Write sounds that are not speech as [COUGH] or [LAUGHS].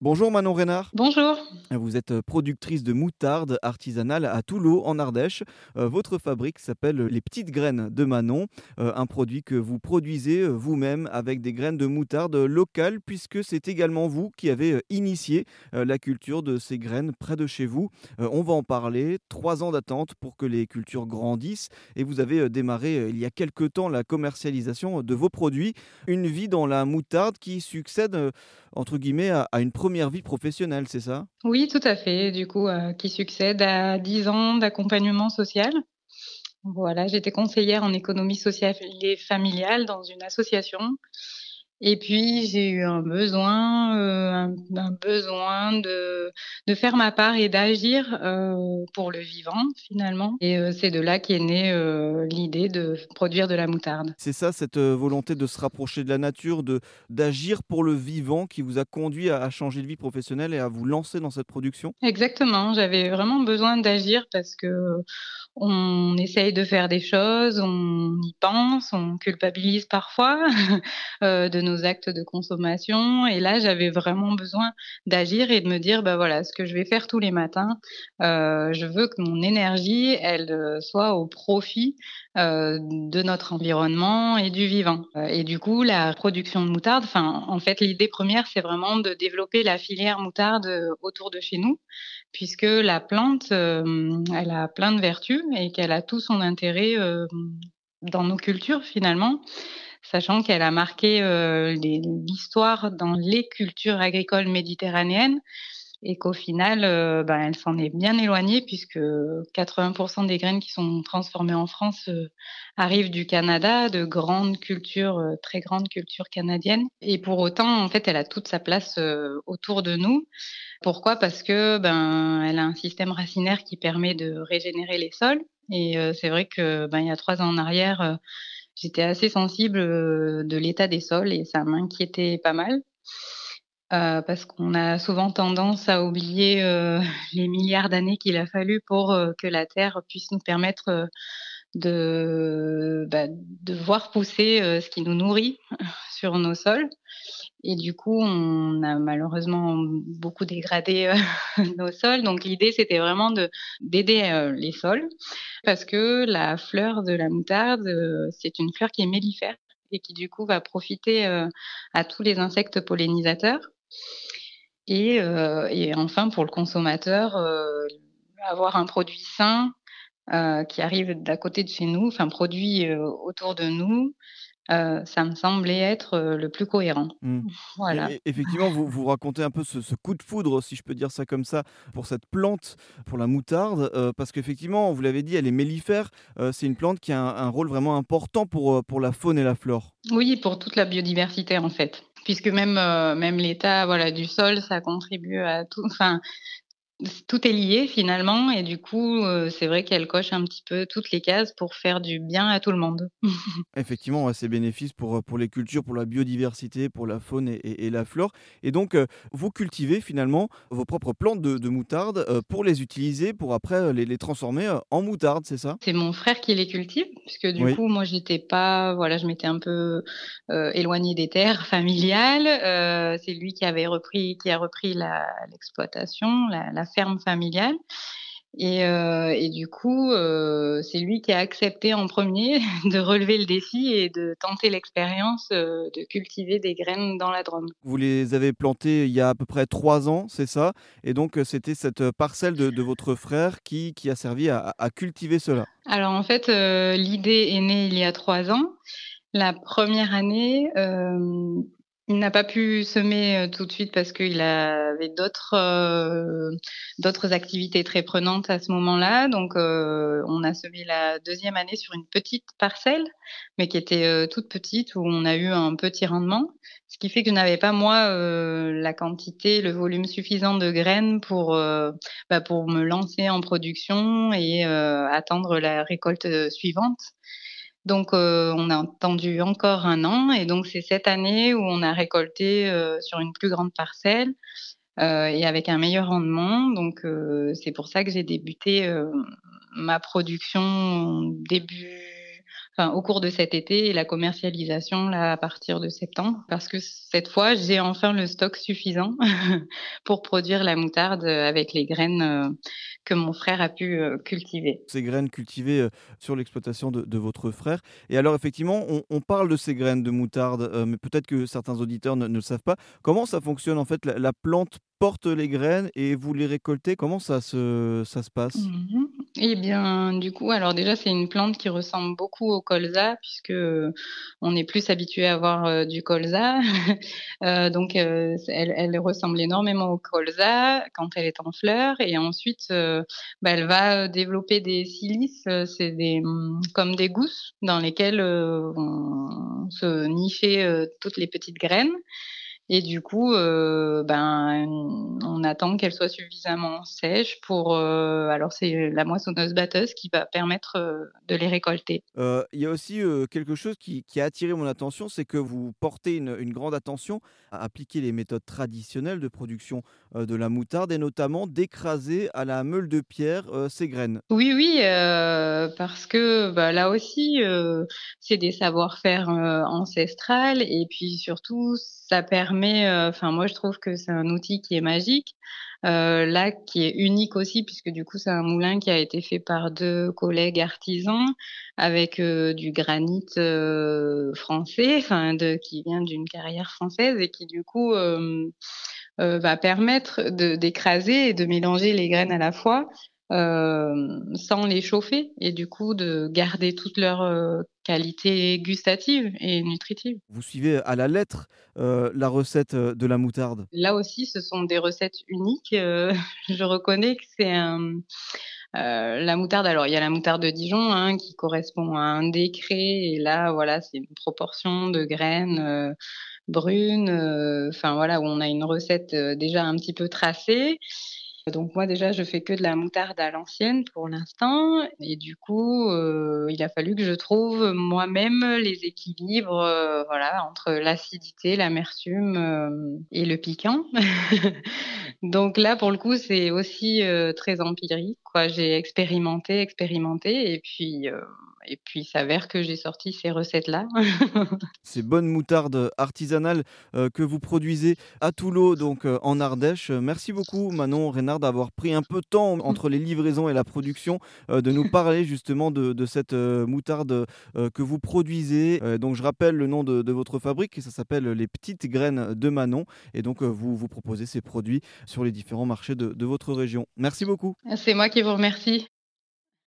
Bonjour Manon Reynard. Bonjour. Vous êtes euh, productrice de moutarde artisanale à Toulon, en Ardèche. Euh, votre fabrique s'appelle Les Petites Graines de Manon, euh, un produit que vous produisez vous-même avec des graines de moutarde locales, puisque c'est également vous qui avez initié la culture de ces graines près de chez vous. On va en parler. Trois ans d'attente pour que les cultures grandissent et vous avez démarré il y a quelque temps la commercialisation de vos produits. Une vie dans la moutarde qui succède entre guillemets à une première vie professionnelle, c'est ça? Oui, tout à fait. Du coup, euh, qui succède à 10 ans d'accompagnement social. Voilà, j'étais conseillère en économie sociale et familiale dans une association et puis j'ai eu un besoin, euh, un, un, besoin de, de faire ma part et d'agir euh, pour le vivant finalement. Et euh, c'est de là qu'est née l'idée de produire de la moutarde. C'est ça, cette volonté de se rapprocher de la nature, de d'agir pour le vivant, qui vous a conduit à, à, changer de vie professionnelle et à vous lancer dans cette production? Exactement, j'avais vraiment besoin d'agir parce que on essaye de faire des choses, on y pense, on culpabilise parfois [LAUGHS] de nos actes de consommation. Et là, j'avais vraiment besoin d'agir et de me dire, bah voilà, ce que je vais faire tous les matins, euh, je veux que mon énergie, elle euh, soit au profit euh, de notre environnement et du vivant. Et du coup, la production de moutarde, enfin, en fait, l'idée première, c'est vraiment de développer la filière moutarde autour de chez nous, puisque la plante, elle a plein de vertus et qu'elle a tout son intérêt dans nos cultures finalement sachant qu'elle a marqué euh, l'histoire dans les cultures agricoles méditerranéennes et qu'au final, ben, elle s'en est bien éloignée puisque 80% des graines qui sont transformées en France euh, arrivent du Canada, de grandes cultures, très grandes cultures canadiennes. Et pour autant, en fait, elle a toute sa place autour de nous. Pourquoi? Parce que ben, elle a un système racinaire qui permet de régénérer les sols. Et c'est vrai que ben, il y a trois ans en arrière, j'étais assez sensible de l'état des sols et ça m'inquiétait pas mal. Euh, parce qu'on a souvent tendance à oublier euh, [LAUGHS] les milliards d'années qu'il a fallu pour euh, que la Terre puisse nous permettre euh, de, bah, de voir pousser euh, ce qui nous nourrit [LAUGHS] sur nos sols. Et du coup, on a malheureusement beaucoup dégradé [LAUGHS] nos sols. Donc l'idée, c'était vraiment de d'aider les sols, parce que la fleur de la moutarde, c'est une fleur qui est mellifère et qui du coup va profiter à tous les insectes pollinisateurs. Et, euh, et, enfin, pour le consommateur, euh, avoir un produit sain euh, qui arrive d'à côté de chez nous, enfin produit autour de nous, euh, ça me semblait être le plus cohérent. Mmh. Voilà. Et, effectivement, vous, vous racontez un peu ce, ce, coup de foudre, si je peux dire ça comme ça, pour cette plante, pour la moutarde, euh, parce qu'effectivement, vous l'avez dit, elle est mellifère. Euh, c'est une plante qui a un, un, rôle vraiment important pour, pour la faune et la flore. Oui, pour toute la biodiversité en fait puisque même euh, même l'état voilà du sol ça contribue à tout enfin tout est lié finalement et du coup euh, c'est vrai qu'elle coche un petit peu toutes les cases pour faire du bien à tout le monde. [LAUGHS] Effectivement, ouais, c'est bénéfice pour, pour les cultures, pour la biodiversité, pour la faune et, et, et la flore. Et donc euh, vous cultivez finalement vos propres plantes de, de moutarde euh, pour les utiliser, pour après les, les transformer en moutarde, c'est ça? C'est mon frère qui les cultive, puisque du oui. coup moi j'étais pas, voilà, je m'étais un peu éloignée des terres familiales. c'est lui qui avait repris, qui a repris l'exploitation, la, la ferme familiale. Et, euh, et, du coup, euh, c'est lui qui a accepté en premier [LAUGHS] de relever le défi et de tenter l'expérience euh, de cultiver des graines dans la Drôme. Vous les avez plantées il y a à peu près trois ans, c'est ça? Et donc, c'était cette parcelle de, de, votre frère qui, qui a servi à, à, cultiver cela? Alors, en fait, l'idée est née il y a trois ans. La première année, il n'a pas pu semer euh, tout de suite parce qu'il avait d'autres euh, activités très prenantes à ce moment-là. Donc, euh, on a semé la deuxième année sur une petite parcelle, mais qui était euh, toute petite où on a eu un petit rendement. Ce qui fait que je n'avais pas moi euh, la quantité, le volume suffisant de graines pour bah, pour me lancer en production et attendre la récolte suivante. Donc, euh, on a attendu encore un an et donc c'est cette année où on a récolté euh, sur une plus grande parcelle euh, et avec un meilleur rendement. Donc, c'est pour ça que j'ai débuté ma production début enfin au cours de cet été et la commercialisation là à partir de septembre parce que cette fois j'ai enfin le stock suffisant [LAUGHS] pour produire la moutarde avec les graines que mon frère a pu cultiver. Ces graines cultivées sur l'exploitation de, votre frère. Et alors effectivement, on, parle de ces graines de moutarde, mais peut-être que certains auditeurs ne, le savent pas. Comment ça fonctionne en fait? La plante porte les graines et vous les récoltez? Comment ça se, ça se passe? Mmh Eh bien, du coup, alors déjà, c'est une plante qui ressemble beaucoup au colza, puisque on est plus habitué à voir du colza. [LAUGHS] euh, donc, elle, ressemble énormément au colza quand elle est en fleur. Et ensuite, bah, elle va développer des silices, c'est mmh, comme des gousses dans lesquelles vont se nicher toutes les petites graines. Et du coup, euh, ben, on attend qu'elle soit suffisamment sèche pour. Euh, alors, c'est la moissonneuse batteuse qui va permettre euh, de les récolter. Il y a aussi quelque chose qui, a attiré mon attention, c'est que vous portez une, une, grande attention à appliquer les méthodes traditionnelles de production de la moutarde et notamment d'écraser à la meule de pierre ces graines. Oui, oui, parce que bah, là aussi, c'est des savoir-faire ancestrales et puis surtout, ça permet, euh, enfin moi je trouve que c'est un outil qui est magique, euh, là qui est unique aussi puisque du coup c'est un moulin qui a été fait par deux collègues artisans avec euh, du granit français, enfin qui vient d'une carrière française et qui du coup va permettre d'écraser et de mélanger les graines à la fois euh, sans les chauffer et du coup de garder toute leur euh, qualité gustative et nutritive. Vous suivez à la lettre euh, la recette de la moutarde? Là aussi, ce sont des recettes uniques. [LAUGHS] je reconnais que c'est un... la moutarde, alors il y a la moutarde de Dijon hein, qui correspond à un décret et là voilà c'est une proportion de graines brunes, enfin voilà où on a une recette déjà un petit peu tracée donc moi déjà je fais que de la moutarde à l'ancienne pour l'instant et du coup euh, il a fallu que je trouve moi-même les équilibres euh, voilà entre l'acidité, l'amertume euh, et le piquant. [LAUGHS] Donc là pour le coup c'est aussi très empirique j'ai expérimenté, expérimenté et puis et puis il s'avère que j'ai sorti ces recettes-là. [LAUGHS] ces bonnes moutardes artisanales euh, que vous produisez à Toulon, donc euh, en Ardèche. Merci beaucoup Manon Reynard d'avoir pris un peu de temps [LAUGHS] entre les livraisons et la production euh, de nous parler justement de, cette moutarde que vous produisez. donc je rappelle le nom de, votre fabrique, ça s'appelle les petites graines de Manon et donc vous vous proposez ces produits sur les différents marchés de votre région. Merci beaucoup. C'est moi qui vous remercie.